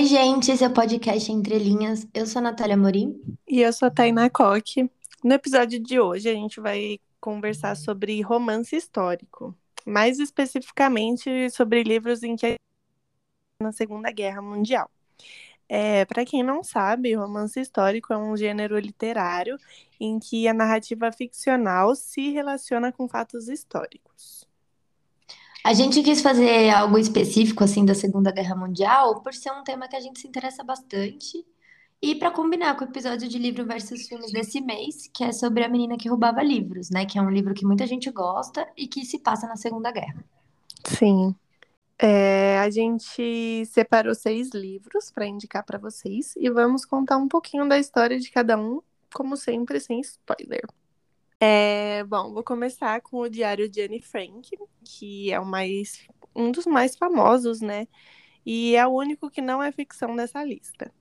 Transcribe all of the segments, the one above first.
Oi, gente, esse é o podcast Entre Linhas. Eu sou a Natália Morim. E eu sou a Tainá Coque. No episódio de hoje, a gente vai conversar sobre romance histórico, mais especificamente sobre livros em que na Segunda Guerra Mundial. É, Para quem não sabe, romance histórico é um gênero literário em que a narrativa ficcional se relaciona com fatos históricos. A gente quis fazer algo específico assim da Segunda Guerra Mundial por ser um tema que a gente se interessa bastante e para combinar com o episódio de livro versus filmes desse mês, que é sobre a menina que roubava livros, né? Que é um livro que muita gente gosta e que se passa na Segunda Guerra. Sim. É, a gente separou seis livros para indicar para vocês e vamos contar um pouquinho da história de cada um, como sempre, sem spoiler. É, bom, vou começar com o Diário de Anne Frank, que é o mais, um dos mais famosos, né? E é o único que não é ficção dessa lista.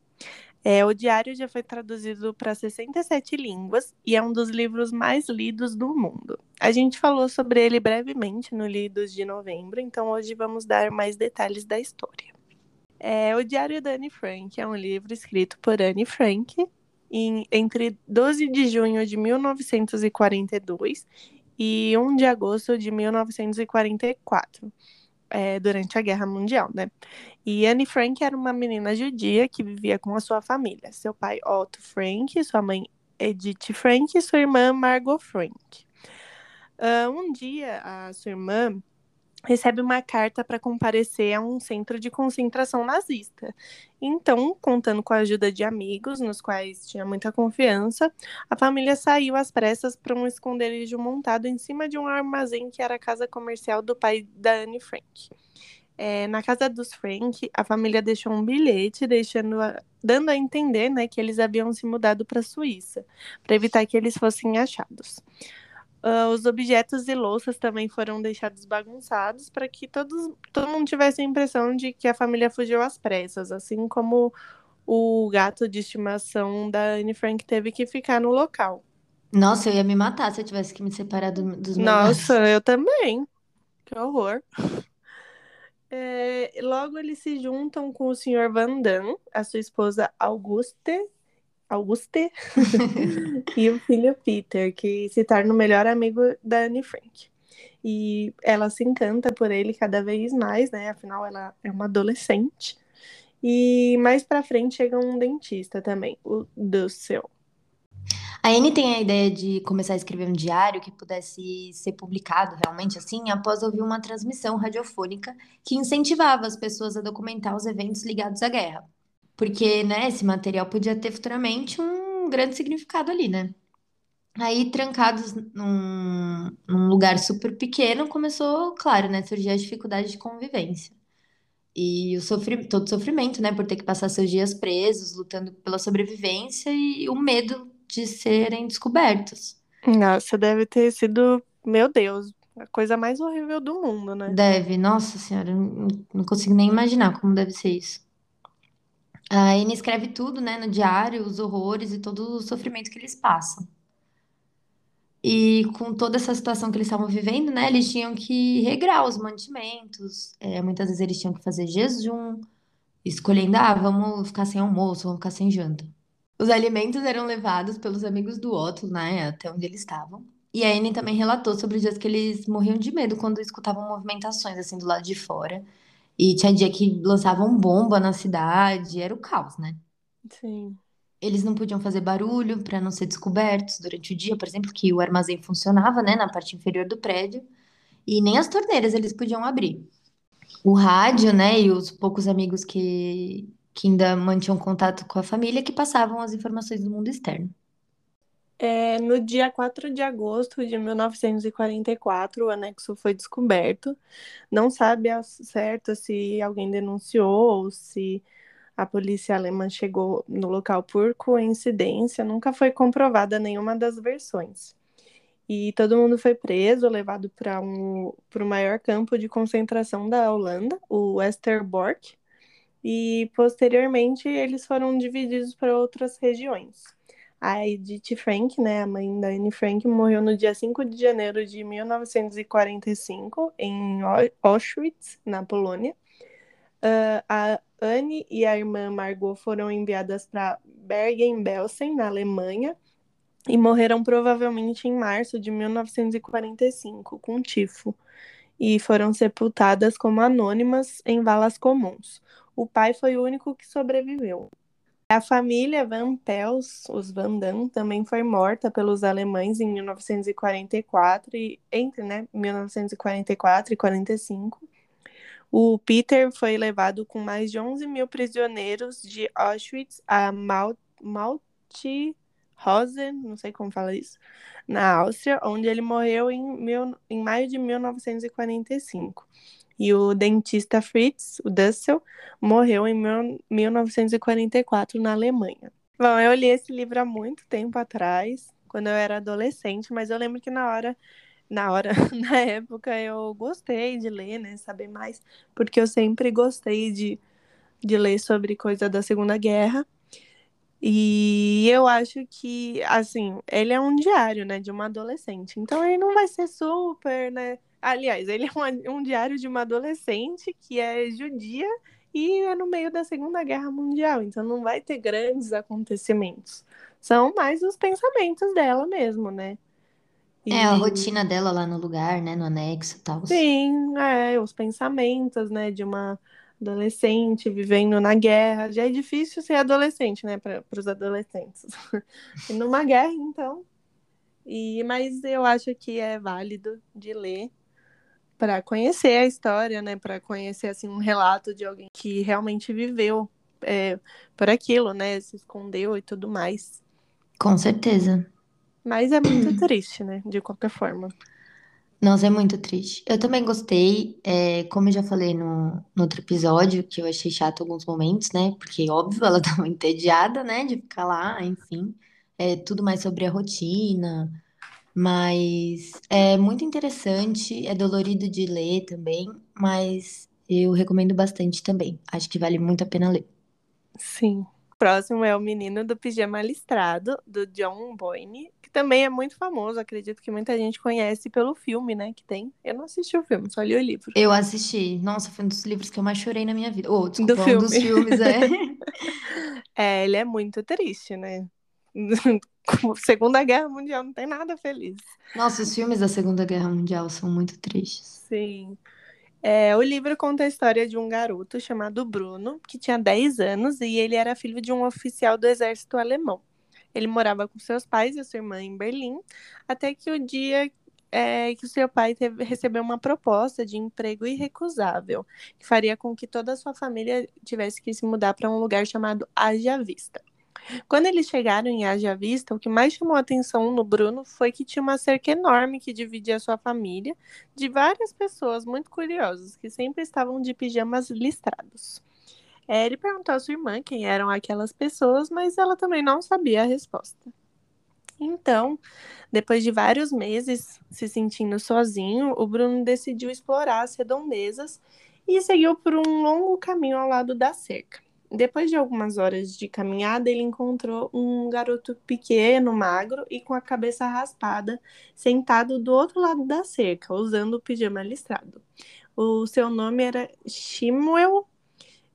É, o diário já foi traduzido para 67 línguas e é um dos livros mais lidos do mundo. A gente falou sobre ele brevemente no Lidos de Novembro, então hoje vamos dar mais detalhes da história. É, o Diário da Anne Frank é um livro escrito por Anne Frank em, entre 12 de junho de 1942 e 1 de agosto de 1944, é, durante a Guerra Mundial, né? E Anne Frank era uma menina judia que vivia com a sua família, seu pai Otto Frank, sua mãe Edith Frank e sua irmã Margot Frank. Uh, um dia, a sua irmã recebe uma carta para comparecer a um centro de concentração nazista. Então, contando com a ajuda de amigos, nos quais tinha muita confiança, a família saiu às pressas para um esconderijo montado em cima de um armazém que era a casa comercial do pai da Anne Frank. É, na casa dos Frank, a família deixou um bilhete deixando a, dando a entender né, que eles haviam se mudado para a Suíça, para evitar que eles fossem achados. Uh, os objetos e louças também foram deixados bagunçados para que todos, todo mundo tivesse a impressão de que a família fugiu às pressas, assim como o gato de estimação da Anne Frank teve que ficar no local. Nossa, eu ia me matar se eu tivesse que me separar do, dos meus Nossa, gatos. eu também. Que horror. É, logo eles se juntam com o Sr. Van Damme, a sua esposa Auguste, Auguste e o filho Peter, que se torna o melhor amigo da Anne Frank. E ela se encanta por ele cada vez mais, né? Afinal, ela é uma adolescente. E mais pra frente chega um dentista também, o Dussel. A Anne tem a ideia de começar a escrever um diário que pudesse ser publicado realmente assim, após ouvir uma transmissão radiofônica que incentivava as pessoas a documentar os eventos ligados à guerra. Porque, né, esse material podia ter futuramente um grande significado ali, né? Aí, trancados num, num lugar super pequeno, começou, claro, né, surgir a dificuldade de convivência. E o sofri todo o sofrimento, né, por ter que passar seus dias presos, lutando pela sobrevivência e o medo de serem descobertos. Nossa, deve ter sido, meu Deus, a coisa mais horrível do mundo, né? Deve, nossa senhora, não consigo nem imaginar como deve ser isso. A Anne escreve tudo, né, no diário, os horrores e todo o sofrimento que eles passam. E com toda essa situação que eles estavam vivendo, né, eles tinham que regrar os mantimentos. É, muitas vezes eles tinham que fazer jejum, escolhendo, ah, vamos ficar sem almoço, vamos ficar sem janta. Os alimentos eram levados pelos amigos do Otto, né, até onde eles estavam. E a Anne também relatou sobre os dias que eles morriam de medo quando escutavam movimentações assim do lado de fora. E tinha dia que lançavam bomba na cidade, era o caos, né? Sim. Eles não podiam fazer barulho para não ser descobertos durante o dia, por exemplo, que o armazém funcionava, né, na parte inferior do prédio, e nem as torneiras eles podiam abrir. O rádio, né, e os poucos amigos que, que ainda mantinham contato com a família que passavam as informações do mundo externo. É, no dia 4 de agosto de 1944, o anexo foi descoberto. Não sabe ao certo se alguém denunciou ou se a polícia alemã chegou no local por coincidência. Nunca foi comprovada nenhuma das versões. E todo mundo foi preso, levado para um, o maior campo de concentração da Holanda, o Westerbork, e posteriormente eles foram divididos para outras regiões. A Edith Frank, né, a mãe da Anne Frank, morreu no dia 5 de janeiro de 1945 em Auschwitz, na Polônia. Uh, a Anne e a irmã Margot foram enviadas para Bergen-Belsen, na Alemanha, e morreram provavelmente em março de 1945, com tifo, e foram sepultadas como anônimas em valas comuns. O pai foi o único que sobreviveu. A família Van Pels, os Van Damme, também foi morta pelos alemães em 1944 e entre, né, 1944 e 45. O Peter foi levado com mais de 11 mil prisioneiros de Auschwitz a Mal Maltihausen, não sei como fala isso, na Áustria, onde ele morreu em, mil, em maio de 1945 e o dentista Fritz, o Dussel, morreu em 1944 na Alemanha. Bom, eu li esse livro há muito tempo atrás, quando eu era adolescente, mas eu lembro que na hora, na hora, na época eu gostei de ler, né, saber mais, porque eu sempre gostei de, de ler sobre coisa da Segunda Guerra. E eu acho que, assim, ele é um diário, né, de uma adolescente. Então ele não vai ser super, né, Aliás, ele é um, um diário de uma adolescente que é judia e é no meio da Segunda Guerra Mundial, então não vai ter grandes acontecimentos. São mais os pensamentos dela mesmo, né? E... É, a rotina dela lá no lugar, né? No anexo e tal. Sim, é, os pensamentos, né? De uma adolescente vivendo na guerra. Já é difícil ser adolescente, né? Para os adolescentes. e numa guerra, então. E, mas eu acho que é válido de ler para conhecer a história, né? Para conhecer assim um relato de alguém que realmente viveu é, por aquilo, né? Se escondeu e tudo mais. Com certeza. Mas é muito triste, né? De qualquer forma. Nossa, é muito triste. Eu também gostei, é, como eu já falei no, no outro episódio, que eu achei chato alguns momentos, né? Porque, óbvio, ela muito entediada, né? De ficar lá, enfim. É tudo mais sobre a rotina, mas é muito interessante, é dolorido de ler também, mas eu recomendo bastante também. Acho que vale muito a pena ler. Sim. Próximo é O Menino do Pijama Listrado, do John Boyne, que também é muito famoso. Acredito que muita gente conhece pelo filme, né? Que tem. Eu não assisti o filme, só li o livro. Eu assisti. Nossa, foi um dos livros que eu mais chorei na minha vida. Oh, desculpa, do filme. um dos filmes, é. é, ele é muito triste, né? Segunda Guerra Mundial não tem nada feliz. Nossa, os filmes da Segunda Guerra Mundial são muito tristes. Sim. É, o livro conta a história de um garoto chamado Bruno, que tinha 10 anos e ele era filho de um oficial do exército alemão. Ele morava com seus pais e sua irmã em Berlim, até que o dia é, que seu pai teve, recebeu uma proposta de emprego irrecusável, que faria com que toda a sua família tivesse que se mudar para um lugar chamado Haja Vista. Quando eles chegaram em Haja Vista, o que mais chamou a atenção no Bruno foi que tinha uma cerca enorme que dividia sua família de várias pessoas muito curiosas que sempre estavam de pijamas listrados. É, ele perguntou à sua irmã quem eram aquelas pessoas, mas ela também não sabia a resposta. Então, depois de vários meses se sentindo sozinho, o Bruno decidiu explorar as redondezas e seguiu por um longo caminho ao lado da cerca. Depois de algumas horas de caminhada, ele encontrou um garoto pequeno, magro e com a cabeça raspada, sentado do outro lado da cerca, usando o pijama listrado. O seu nome era Shimuel.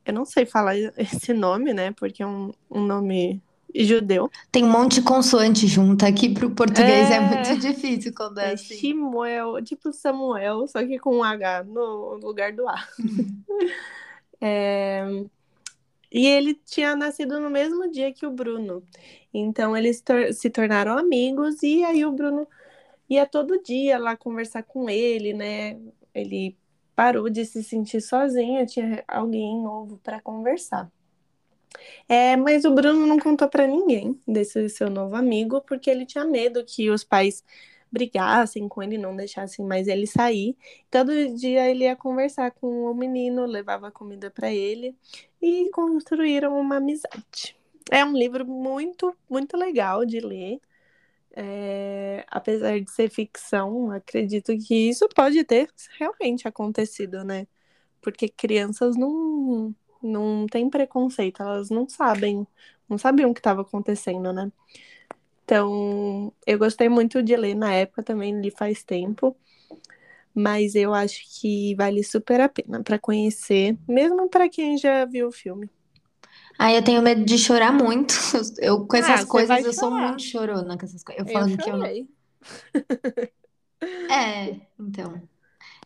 Eu não sei falar esse nome, né? Porque é um, um nome judeu. Tem um monte de consoante junto. Aqui para o português é... é... muito difícil quando é, é assim. Shimuel, tipo Samuel, só que com um H no lugar do A. é... E ele tinha nascido no mesmo dia que o Bruno. Então eles tor se tornaram amigos e aí o Bruno ia todo dia lá conversar com ele, né? Ele parou de se sentir sozinho, tinha alguém novo para conversar. É, mas o Bruno não contou para ninguém desse seu novo amigo, porque ele tinha medo que os pais brigassem com ele, não deixassem mais ele sair. Todo dia ele ia conversar com o menino, levava comida para ele e construíram uma amizade. É um livro muito, muito legal de ler. É, apesar de ser ficção, acredito que isso pode ter realmente acontecido, né? Porque crianças não, não têm preconceito, elas não sabem, não sabiam o que estava acontecendo, né? Então, eu gostei muito de ler na época também, li faz tempo. mas eu acho que vale super a pena para conhecer, mesmo para quem já viu o filme. Ah, eu tenho medo de chorar muito. Eu, com essas Ah, você coisas, eu sou muito chorona com essas coisas. Eu Eu falando que eu não. É, então.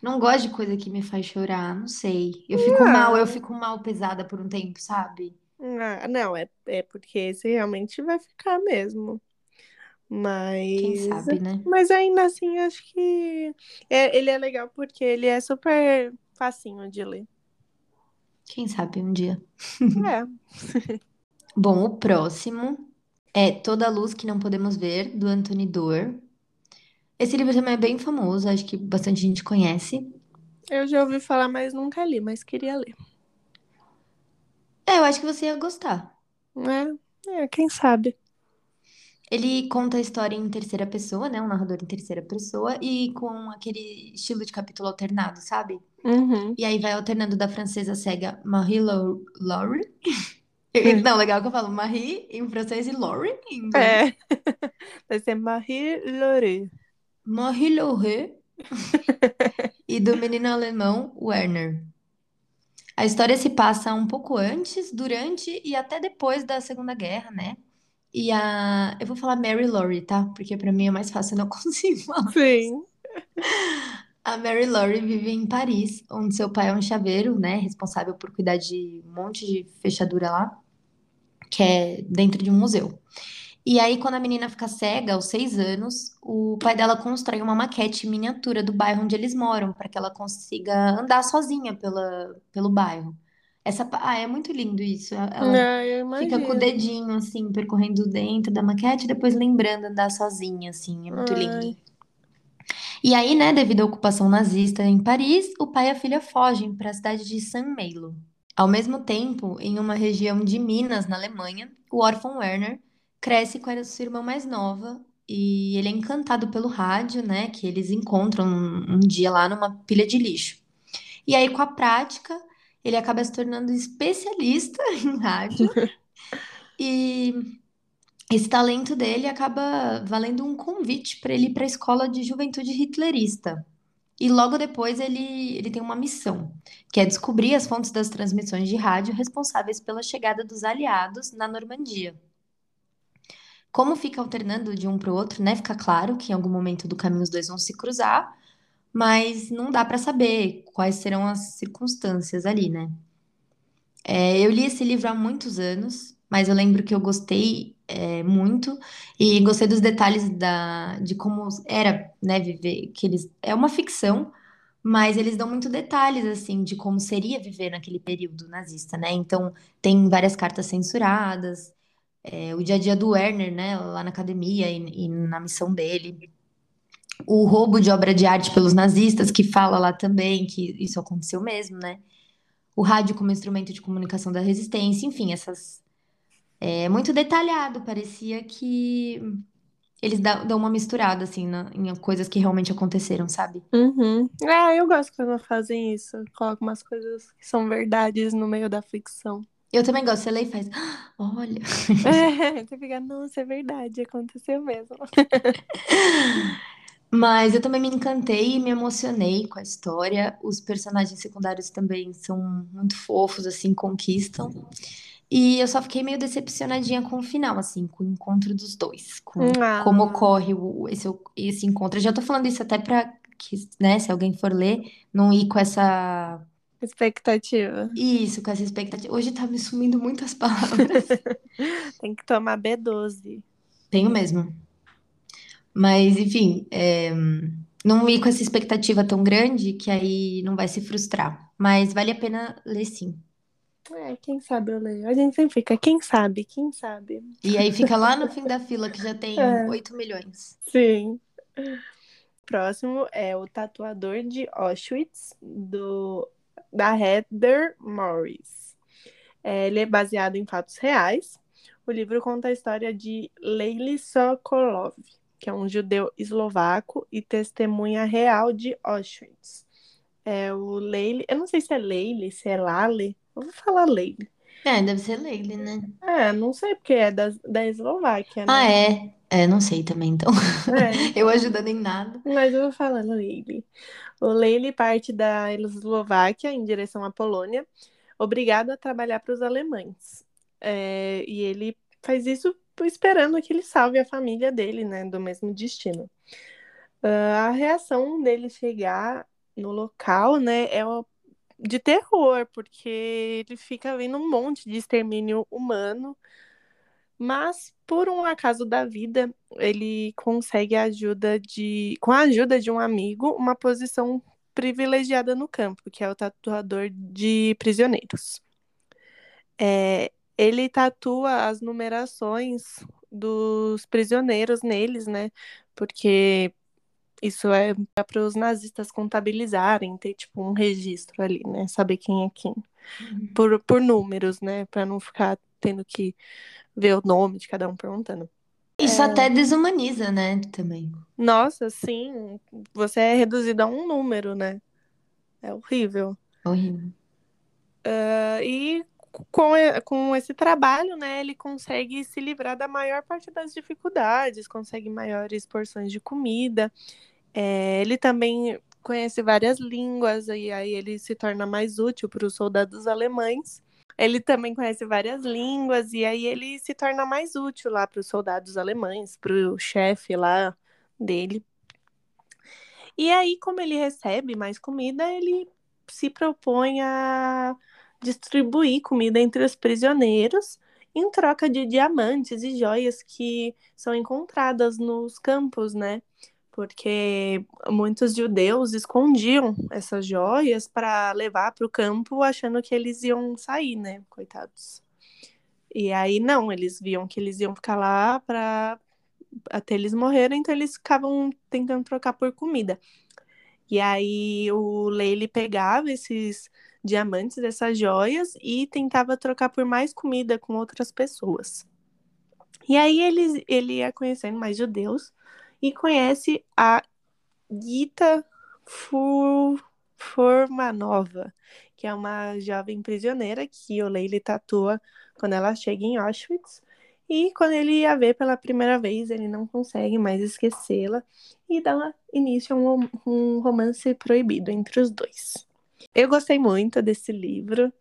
Não gosto de coisa que me faz chorar, não sei. Eu fico mal, eu Não. fico mal pesada por um tempo, sabe? Ah, não, é, é porque esse realmente vai ficar mesmo. Quem Mas, sabe, né? mas ainda assim, acho que é, ele é legal porque ele é super facinho de ler. Quem sabe um dia. É. Bom, o próximo é Toda a Luz que Não Podemos Ver, do Anthony Doerr. Esse livro também é bem famoso, acho que bastante gente conhece. Eu já ouvi falar, mas nunca li, mas queria ler. É, eu acho que você ia gostar. É, é, quem sabe? Ele conta a história em terceira pessoa, né? Um narrador em terceira pessoa e com aquele estilo de capítulo alternado, sabe? Uhum. E aí vai alternando da francesa cega Marie Lau- Laurie. Hum. Não, legal que eu falo Marie em francês e Laurie em inglês. É. Vai ser Marie Laure. Marie Laure. e do menino alemão Werner. A história se passa um pouco antes, durante e até depois da Segunda Guerra, né? E a. Eu vou falar Mary Laurie, tá? Porque pra mim é mais fácil, eu não consigo falar. Sim. A Mary Laurie vive em Paris, onde seu pai é um chaveiro, né? Responsável por cuidar de um monte de fechadura lá, que é dentro de um museu. E aí, quando a menina fica cega, aos seis anos, o pai dela constrói uma maquete miniatura do bairro onde eles moram, para que ela consiga andar sozinha pela, pelo bairro. Essa, ah, é muito lindo isso. Ela fica com o dedinho, assim, percorrendo dentro da maquete, e depois lembrando andar sozinha, assim. É muito lindo. Ai. E aí, né, devido à ocupação nazista em Paris, o pai e a filha fogem para a cidade de Saint-Malo. Ao mesmo tempo, em uma região de Minas, na Alemanha, o órfão Werner cresce com a sua irmã mais nova e ele é encantado pelo rádio, né, que eles encontram um, um dia lá numa pilha de lixo. E aí, com a prática, ele acaba se tornando especialista em rádio e esse talento dele acaba valendo um convite para ele ir para a escola de juventude hitlerista. E logo depois ele, ele tem uma missão, que é descobrir as fontes das transmissões de rádio responsáveis pela chegada dos aliados na Normandia. Como fica alternando de um para o outro, né? Fica claro que em algum momento do caminho os dois vão se cruzar, mas não dá para saber quais serão as circunstâncias ali, né? É, eu li esse livro há muitos anos, mas eu lembro que eu gostei é, muito e gostei dos detalhes da, de como era, né, viver, que eles é uma ficção, mas eles dão muito detalhes assim de como seria viver naquele período nazista, né? Então tem várias cartas censuradas, é, o dia a dia do Werner, né, lá na academia e, e na missão dele. O roubo de obra de arte pelos nazistas, que fala lá também que isso aconteceu mesmo, né? o rádio como instrumento de comunicação da resistência, enfim, essas. É muito detalhado, parecia que eles dão uma misturada, assim, na- em coisas que realmente aconteceram, sabe? Uhum. Ah, eu gosto quando fazem isso. Colocam umas coisas que são verdades no meio da ficção. Eu também gosto, você lê e faz, "Ah, olha. É, você fica, nossa, é verdade, aconteceu mesmo. Mas eu também me encantei e me emocionei com a história. Os personagens secundários também são muito fofos, assim, conquistam. E eu só fiquei meio decepcionadinha com o final, assim, com o encontro dos dois, com Ah. como ocorre o- esse, esse encontro. Eu já tô falando isso até pra que, né, se alguém for ler, não ir com essa. Expectativa. Isso, com essa expectativa. Hoje tá me sumindo muitas palavras. Tem que tomar B12. Tenho mesmo. Mas, enfim, é, não ir com essa expectativa tão grande que aí não vai se frustrar. Mas vale a pena ler sim. É, quem sabe eu leio. A gente sempre fica, quem sabe, quem sabe. E aí fica lá no fim da fila que já tem É. 8 milhões. Sim. Próximo é o Tatuador de Auschwitz, do, da Heather Morris. É, ele é baseado em fatos reais. O livro conta a história de Leili Sokolov, que é um judeu eslovaco e testemunha real de Auschwitz. É o Leili, eu não sei se é Leili, se é Lale, eu vou falar Leili. É, deve ser Leile, né? É, não sei porque é da, da Eslováquia, né? Ah, é. É, não sei também, então. É, Eu ajudando em nada. mas eu vou falando Leile. O Leile parte da Eslováquia em direção à Polônia, obrigado a trabalhar para os alemães. É, e ele faz isso esperando que ele salve a família dele, né, do mesmo destino. Uh, a reação dele chegar no local, né, é de terror, porque ele fica vendo um monte de extermínio humano, mas por um acaso da vida, ele consegue ajuda de, com a ajuda de um amigo, uma posição privilegiada no campo, que é o tatuador de prisioneiros. É, ele tatua as numerações dos prisioneiros neles, né? Porque isso é para os nazistas contabilizarem, ter tipo um registro ali, né? Saber quem é quem. Uhum. Por, por números, né? Para não ficar tendo que ver o nome de cada um perguntando. Isso É. até desumaniza, né? Também. Nossa, sim, você é reduzido a um número, né? É horrível. Horrível. Ah, e com, com esse trabalho, né, ele consegue se livrar da maior parte das dificuldades, consegue maiores porções de comida. É, ele também conhece várias línguas, e aí ele se torna mais útil para os soldados alemães. Ele também conhece várias línguas, e aí ele se torna mais útil lá para os soldados alemães, para o chefe lá dele. E aí, como ele recebe mais comida, ele se propõe a distribuir comida entre os prisioneiros em troca de diamantes e joias que são encontradas nos campos, né? Porque muitos judeus escondiam essas joias para levar para o campo, achando que eles iam sair, né? Coitados. E aí não, eles viam que eles iam ficar lá para até eles morrerem, então eles ficavam tentando trocar por comida. E aí o Leile pegava esses diamantes, essas joias, e tentava trocar por mais comida com outras pessoas. E aí ele, ele ia conhecendo mais judeus e conhece a Gita Fu- Formanova, que é uma jovem prisioneira que o Leile tatua quando ela chega em Auschwitz. E quando ele a vê pela primeira vez, ele não consegue mais esquecê-la e dá início a um, um romance proibido entre os dois. Eu gostei muito desse livro,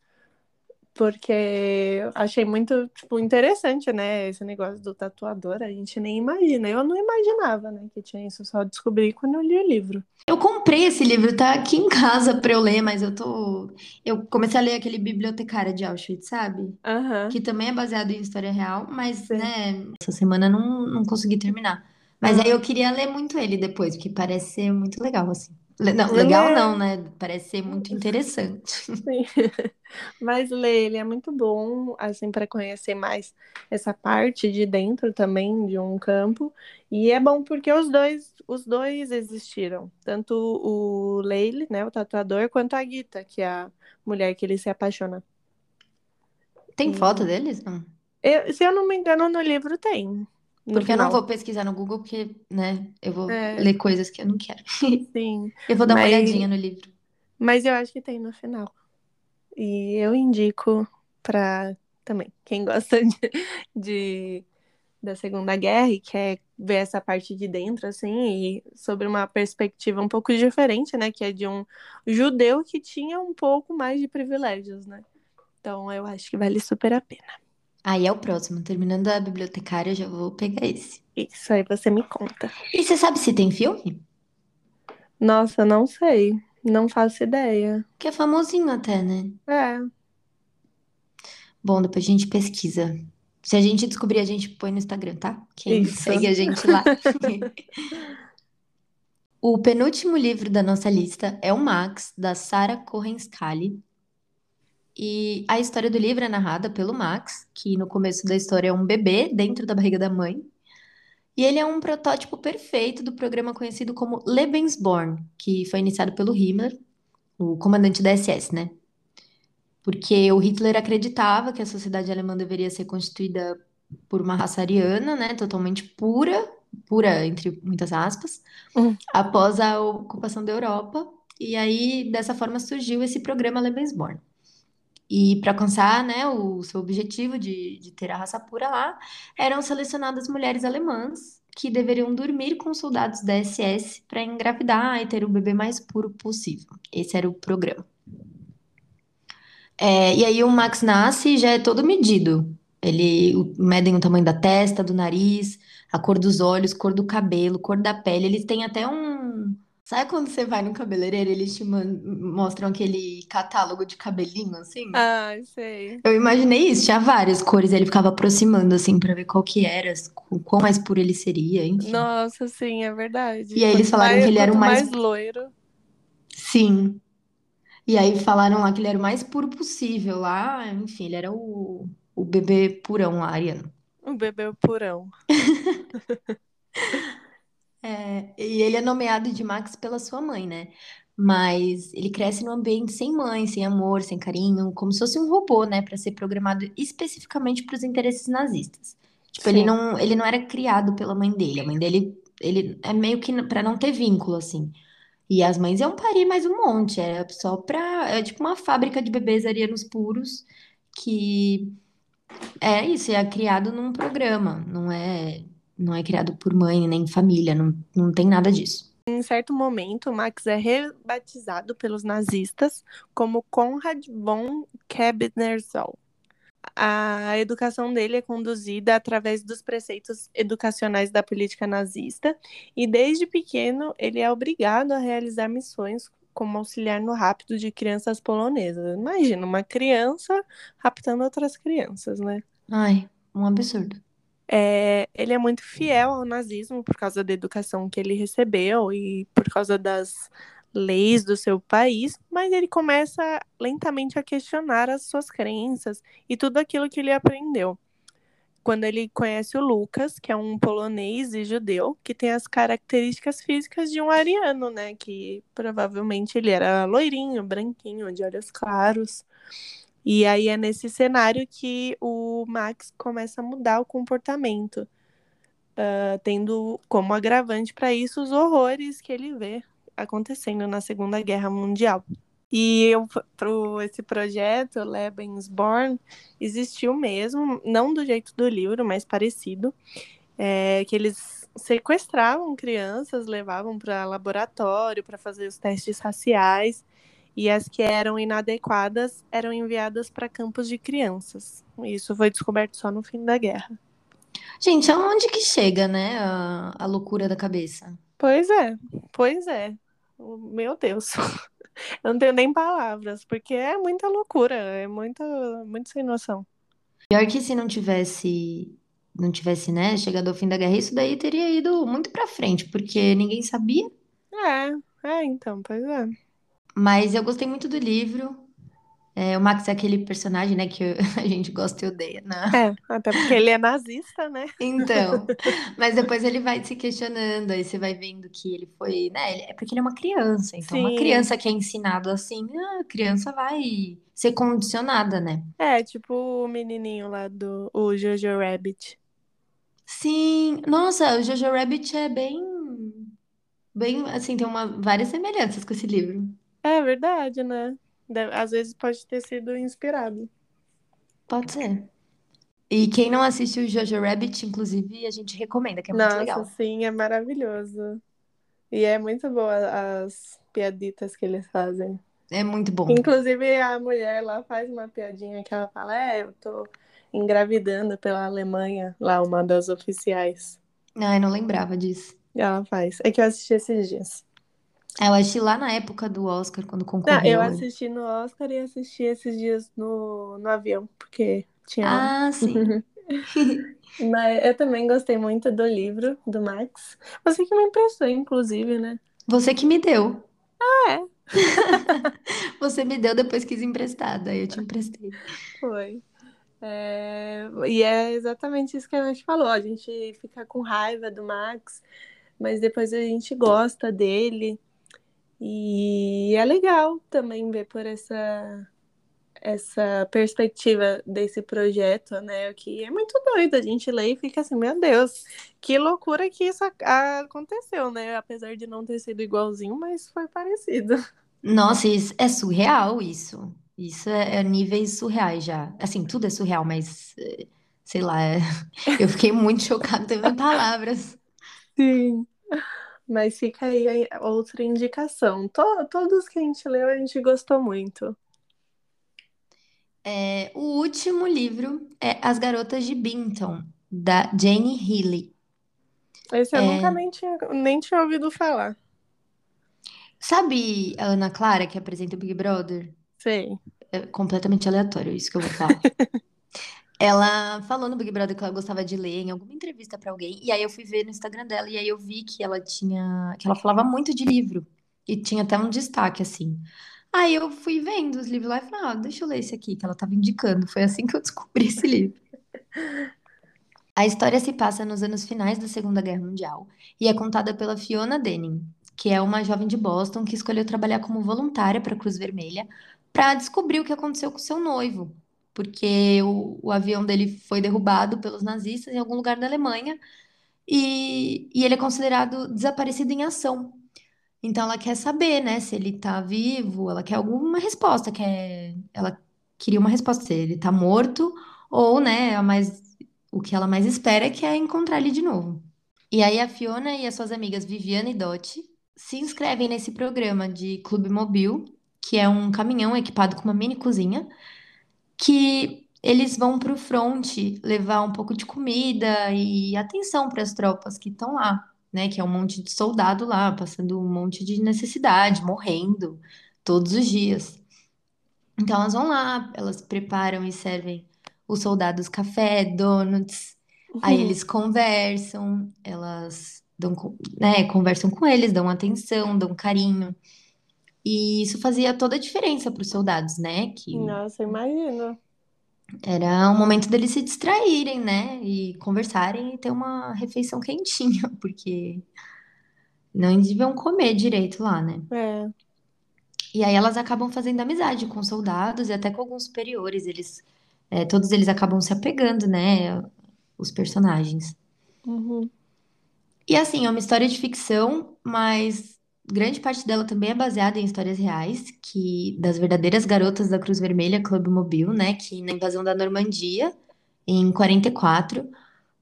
porque achei muito tipo, interessante, né? Esse negócio do tatuador, a gente nem imagina. Eu não imaginava, né, que tinha isso, só descobri quando eu li o livro. Eu comprei esse livro, tá aqui em casa pra eu ler, mas eu tô. Eu comecei a ler aquele Bibliotecária de Auschwitz, sabe? Aham. Que também é baseado em história real, mas, Sim. né, essa semana não, não consegui terminar. Mas aí eu queria ler muito ele depois, porque parece ser muito legal, assim. Le- Não, legal é- não, né? Parece ser muito interessante. Sim. Mas ler ele é muito bom, assim, para conhecer mais essa parte de dentro também de um campo. E é bom porque os dois, os dois existiram, tanto o Leile, né, o tatuador, quanto a Gita, que é a mulher que ele se apaixona. Tem foto deles? Não. Eu- se eu não me engano, no livro tem. Porque eu não final. vou pesquisar no Google, porque, né, eu vou É. ler coisas que eu não quero. Sim, Eu vou dar uma Mas- olhadinha no livro. mas eu acho que tem no final. E eu indico para também quem gosta de, de- da Segunda Guerra e quer ver essa parte de dentro, assim, e sobre uma perspectiva um pouco diferente, né? Que é de um judeu que tinha um pouco mais de privilégios, né? Então eu acho que vale super a pena. Aí é o próximo. Terminando a bibliotecária, eu já vou pegar esse. Isso aí você me conta. E você sabe se tem filme? Nossa, não sei. Não faço ideia. Que é famosinho até, né? É, Bom, depois a gente pesquisa. Se a gente descobrir, a gente põe no Instagram, tá? Quem Isso. segue a gente lá. O penúltimo livro da nossa lista é o Max, da Sarah Cohen. E a história do livro é narrada pelo Max, que no começo da história é um bebê dentro da barriga da mãe. E ele é um protótipo perfeito do programa conhecido como Lebensborn, que foi iniciado pelo Himmler, o comandante da SS, né? Porque o Hitler acreditava que a sociedade alemã deveria ser constituída por uma raça ariana, né? Totalmente pura, pura entre muitas aspas, Hum. após a ocupação da Europa. E aí, dessa forma, surgiu esse programa Lebensborn. E para alcançar, né, o seu objetivo de, de ter a raça pura lá, eram selecionadas mulheres alemãs que deveriam dormir com soldados da SS para engravidar e ter o bebê mais puro possível. Esse era o programa. É, e aí o Max nasce e já é todo medido. Ele medem o tamanho da testa, do nariz, a cor dos olhos, cor do cabelo, cor da pele. Eles têm até um. Sabe quando você vai no cabeleireiro, eles te mostram aquele catálogo de cabelinho assim? Ai, sei. Eu imaginei isso, tinha várias cores, ele ficava aproximando assim pra ver qual que era, o quão mais puro ele seria, enfim. Nossa, sim, é verdade. E aí eles falaram mais- que ele era o mais- mais loiro. Sim. E aí falaram lá que ele era o mais puro possível lá, enfim, ele era o, o bebê purão lá, ariano. O bebê purão. É, e ele é nomeado de Max pela sua mãe, né? Mas ele cresce num ambiente sem mãe, sem amor, sem carinho, como se fosse um robô, né, Pra ser programado especificamente para os interesses nazistas. Tipo, ele Sim. não, ele não era criado pela mãe dele. A mãe dele, ele é meio que pra não ter vínculo, assim. E as mães iam parir mais um monte, era só pra. É tipo uma fábrica de bebês arianos puros que é isso, é criado num programa, não é, não é criado por mãe nem família, não, não tem nada disso. Em certo momento, Max é rebatizado pelos nazistas como Konrad von Kebnersol. A educação dele é conduzida através dos preceitos educacionais da política nazista e desde pequeno ele é obrigado a realizar missões como auxiliar no rapto de crianças polonesas. Imagina uma criança raptando outras crianças, né? Ai, um absurdo. É, ele é muito fiel ao nazismo por causa da educação que ele recebeu e por causa das leis do seu país, mas ele começa lentamente a questionar as suas crenças e tudo aquilo que ele aprendeu. Quando ele conhece o Lucas, que é um polonês e judeu, que tem as características físicas de um ariano, né? Que provavelmente ele era loirinho, branquinho, de olhos claros. E aí é nesse cenário que o Max começa a mudar o comportamento, uh, tendo como agravante para isso os horrores que ele vê acontecendo na Segunda Guerra Mundial. E eu, pro, esse projeto, Lebensborn, existiu mesmo, não do jeito do livro, mas parecido, é, que eles sequestravam crianças, levavam para laboratório para fazer os testes raciais, e as que eram inadequadas eram enviadas para campos de crianças. Isso foi descoberto só no fim da guerra. Gente, aonde que chega, né, a, a loucura da cabeça? Pois é, pois é. Meu Deus. Eu não tenho nem palavras, porque é muita loucura, é muita, muito sem noção. Pior que se não tivesse, não tivesse, né, chegado ao fim da guerra, isso daí teria ido muito pra frente, porque ninguém sabia. É, é, então, pois é. Mas eu gostei muito do livro. É, o Max é aquele personagem, né, que a gente gosta e odeia, né? É, até porque ele é nazista, né? Então, mas depois ele vai se questionando, aí você vai vendo que ele foi, né? É porque ele é uma criança, então uma Sim. criança que é ensinado assim, a criança vai ser condicionada, né? É, tipo o menininho lá do o Jojo Rabbit. Sim, nossa, o Jojo Rabbit é bem, bem, assim, tem uma, várias semelhanças com esse livro. É verdade, né? Deve- às vezes pode ter sido inspirado. Pode ser. E quem não assistiu o Jojo Rabbit, inclusive, a gente recomenda, que é muito Nossa, legal. sim, é maravilhoso. E é muito boa as piaditas que eles fazem. É muito bom. Inclusive, a mulher lá faz uma piadinha que ela fala: É, eu tô engravidando pela Alemanha, lá, uma das oficiais. Ai, não lembrava disso. E ela faz. É que eu assisti esses dias. Eu assisti lá na época do Oscar, quando Não, concorreu. eu assisti no Oscar e assisti esses dias no, no avião, porque tinha. Ah, sim. Mas eu também gostei muito do livro do Max. Você que me emprestou, inclusive, né? Você que me deu. Ah, é? Você me deu, depois quis emprestar, daí eu te emprestei. Foi. É, E é exatamente isso que a gente falou. A gente fica com raiva do Max, mas depois a gente gosta dele. E é legal também ver por essa, essa perspectiva desse projeto, né? Que é muito doido. A gente lê e fica assim, meu Deus, que loucura que isso aconteceu, né? Apesar de não ter sido igualzinho, mas foi parecido. Nossa, é surreal isso. Isso é, é níveis surreais já. Assim, tudo é surreal, mas eh, sei lá, eu fiquei muito chocada, nem palavras. Sim. Mas fica aí outra indicação. To- todos que a gente leu, a gente gostou muito. É, o último livro é As Garotas de Binton, da Jane Healy. Esse eu nunca É, nem tinha, nem tinha ouvido falar. sabe a Ana Clara, que apresenta o Big Brother? Sei. É completamente aleatório isso que eu vou falar. Ela falou no Big Brother que ela gostava de ler em alguma entrevista pra alguém, e aí eu fui ver no Instagram dela, e aí eu vi que ela tinha, que ela falava muito de livro, e tinha até um destaque, assim. Aí eu fui vendo os livros lá e falei, ah, deixa eu ler esse aqui, que ela tava indicando. Foi assim que eu descobri esse livro. A história se passa nos anos finais da Segunda Guerra Mundial e é contada pela Fiona Denning, que é uma jovem de Boston que escolheu trabalhar como voluntária para a Cruz Vermelha para descobrir o que aconteceu com seu noivo, porque o, o avião dele foi derrubado pelos nazistas em algum lugar da Alemanha e, e ele é considerado desaparecido em ação. Então ela quer saber, né, se ele tá vivo, ela quer alguma resposta, quer, ela queria uma resposta se ele tá morto ou, né, a mais, o que ela mais espera é que é encontrar ele de novo. E aí a Fiona e as suas amigas Viviane e Dottie se inscrevem nesse programa de Clube Mobil, que é um caminhão equipado com uma mini cozinha, que eles vão pro front levar um pouco de comida e atenção para as tropas que estão lá, né? Que é um monte de soldado lá, passando um monte de necessidade, morrendo todos os dias. Então elas vão lá, elas preparam e servem os soldados café, donuts. Aí eles conversam, elas dão, né, conversam com eles, dão atenção, dão carinho. E isso fazia toda a diferença para os soldados, né? Que Nossa, imagina. era um momento deles se distraírem, né? E conversarem e ter uma refeição quentinha, porque não deviam comer direito lá, né? É. E aí elas acabam fazendo amizade com os soldados e até com alguns superiores. Eles, é, todos eles acabam se apegando, né? Os personagens. Uhum. E assim, é uma história de ficção, mas grande parte dela também é baseada em histórias reais, que das verdadeiras garotas da Cruz Vermelha, Clube Mobil, né? Que na invasão da Normandia, em 44,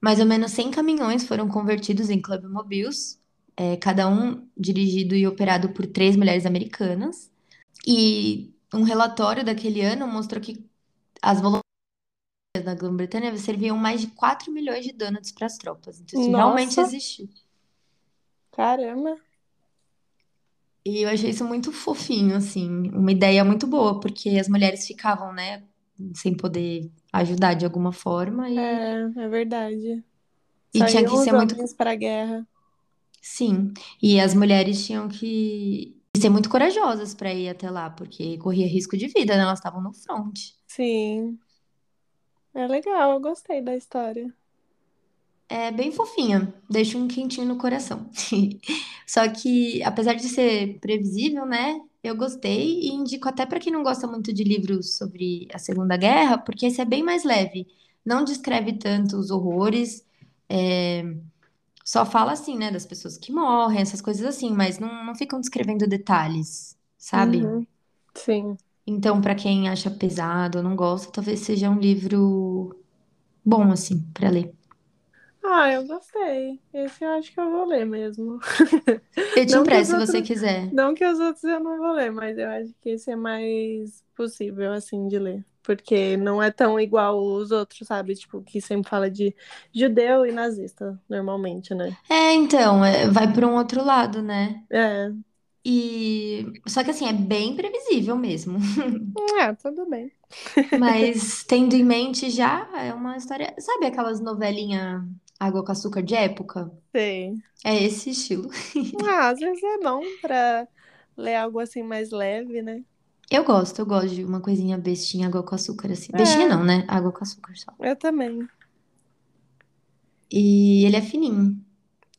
mais ou menos 100 caminhões foram convertidos em Clube Mobils, é, cada um dirigido e operado por três mulheres americanas. E um relatório daquele ano mostrou que as voluntárias da Grã-Bretanha serviam mais de 4 milhões de donuts para as tropas. Então, isso realmente Nossa, existiu. caramba. E eu achei isso muito fofinho, assim, uma ideia muito boa, porque as mulheres ficavam, né, sem poder ajudar de alguma forma e, É, é verdade. e Só tinha iam que os ser muito, homens pra guerra. sim, e as mulheres tinham que ser muito corajosas para ir até lá, porque corria risco de vida, né? Elas estavam no front. Sim. É legal, eu gostei da história. É bem fofinha, deixa um quentinho no coração. Só que, apesar de ser previsível, né? Eu gostei e indico até para quem não gosta muito de livros sobre a Segunda Guerra, porque esse é bem mais leve. Não descreve tanto os horrores, é, só fala assim, né, das pessoas que morrem, essas coisas assim, mas não, não ficam descrevendo detalhes, sabe? Uhum. Sim. Então, para quem acha pesado ou não gosta, talvez seja um livro bom, assim, para ler. Ah, eu gostei. Esse eu acho que eu vou ler mesmo. Eu te empresto se você quiser. não que os outros eu não vou ler, mas eu acho que esse é mais possível, assim, de ler. Porque não é tão igual os outros, sabe? Tipo, que sempre fala de judeu e nazista, normalmente, né? É, então, é, vai para um outro lado, né? É. E só que assim, é bem previsível mesmo. É, tudo bem. Mas tendo em mente já, é uma história. Sabe aquelas novelinhas Água com Açúcar de época? Sei. É esse estilo. Ah, às vezes é bom pra ler algo assim mais leve, né? Eu gosto, eu gosto de uma coisinha bestinha, água com açúcar, assim. Bestinha É, não, né? Água com açúcar só. eu também. E ele é fininho.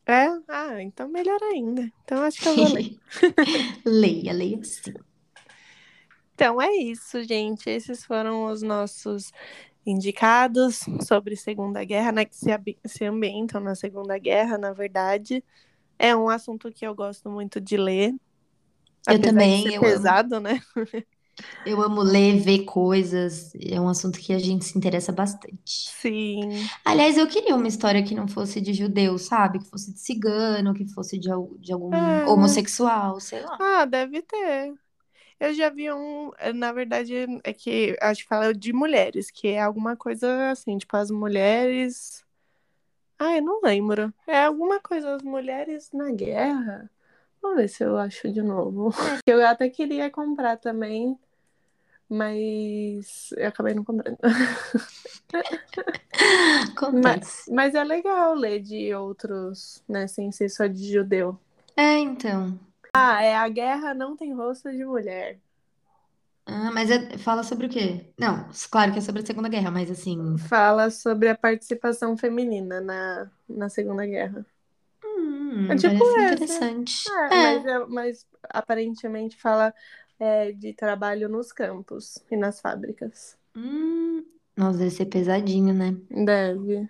É? Ah, então melhor ainda. Então acho que eu vou ler. Leia, leia sim. Então é isso, gente. Esses foram os nossos indicados sobre Segunda Guerra, né? Que se, se ambientam na Segunda Guerra, na verdade. É um assunto que eu gosto muito de ler, Eu também, eu amo. pesado, né? Eu amo ler, ver coisas. É um assunto que a gente se interessa bastante. Sim. Aliás, eu queria uma história que não fosse de judeu, sabe? Que fosse de cigano, que fosse de, de algum É. homossexual, sei lá. Ah, deve ter. Eu já vi um, eh, na verdade, é que acho que fala de mulheres, que é alguma coisa assim, tipo, as mulheres. Ah, eu não lembro. É alguma coisa, as mulheres na guerra. Vamos ver se eu acho de novo. Eu até queria comprar também, mas eu acabei não comprando. Mas, mas é legal ler de outros, né, sem ser só de judeu. É, então. Ah, é A Guerra Não Tem Rosto de Mulher. Ah, mas é- fala sobre o quê? Não, claro que é sobre a Segunda Guerra, mas assim. Fala sobre a participação feminina na, na Segunda Guerra. Hum, É tipo parece essa. interessante. É, É. mas, é- mas aparentemente fala é, de trabalho nos campos e nas fábricas. Hum, nossa, deve ser pesadinho, né? Deve.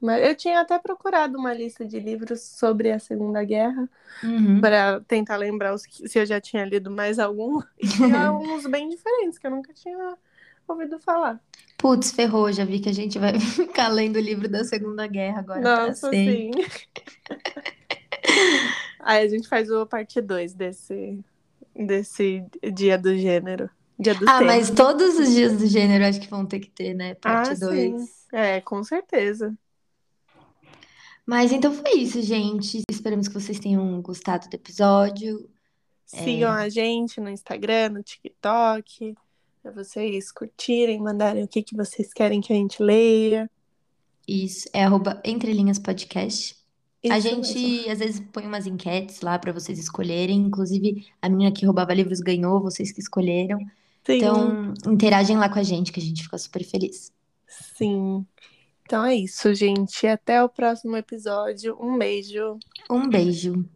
Mas eu tinha até procurado uma lista de livros sobre a Segunda Guerra Uhum. para tentar lembrar os que- se eu já tinha lido mais algum. E tinha uns bem diferentes que eu nunca tinha ouvido falar. Putz, ferrou, já vi que a gente vai ficar lendo o livro da Segunda Guerra agora Nossa, sim. Aí a gente faz o parte 2 desse, desse dia do gênero. Dia do Ah, tema. mas todos os dias do gênero acho que vão ter que ter, né? Ah, Parte 2. sim. É, com certeza. Mas então foi isso, gente. Esperamos que vocês tenham gostado do episódio. Sigam a gente no Instagram, no TikTok, para vocês curtirem, mandarem o que, que vocês querem que a gente leia. Isso é arroba Entre Linhas Podcast. A Isso gente mesmo. às vezes põe umas enquetes lá pra vocês escolherem. Inclusive, a menina que roubava livros ganhou, vocês que escolheram. Sim, Então, interagem lá com a gente, que a gente fica super feliz. sim. Então é isso, gente. Até o próximo episódio. Um beijo. Um beijo.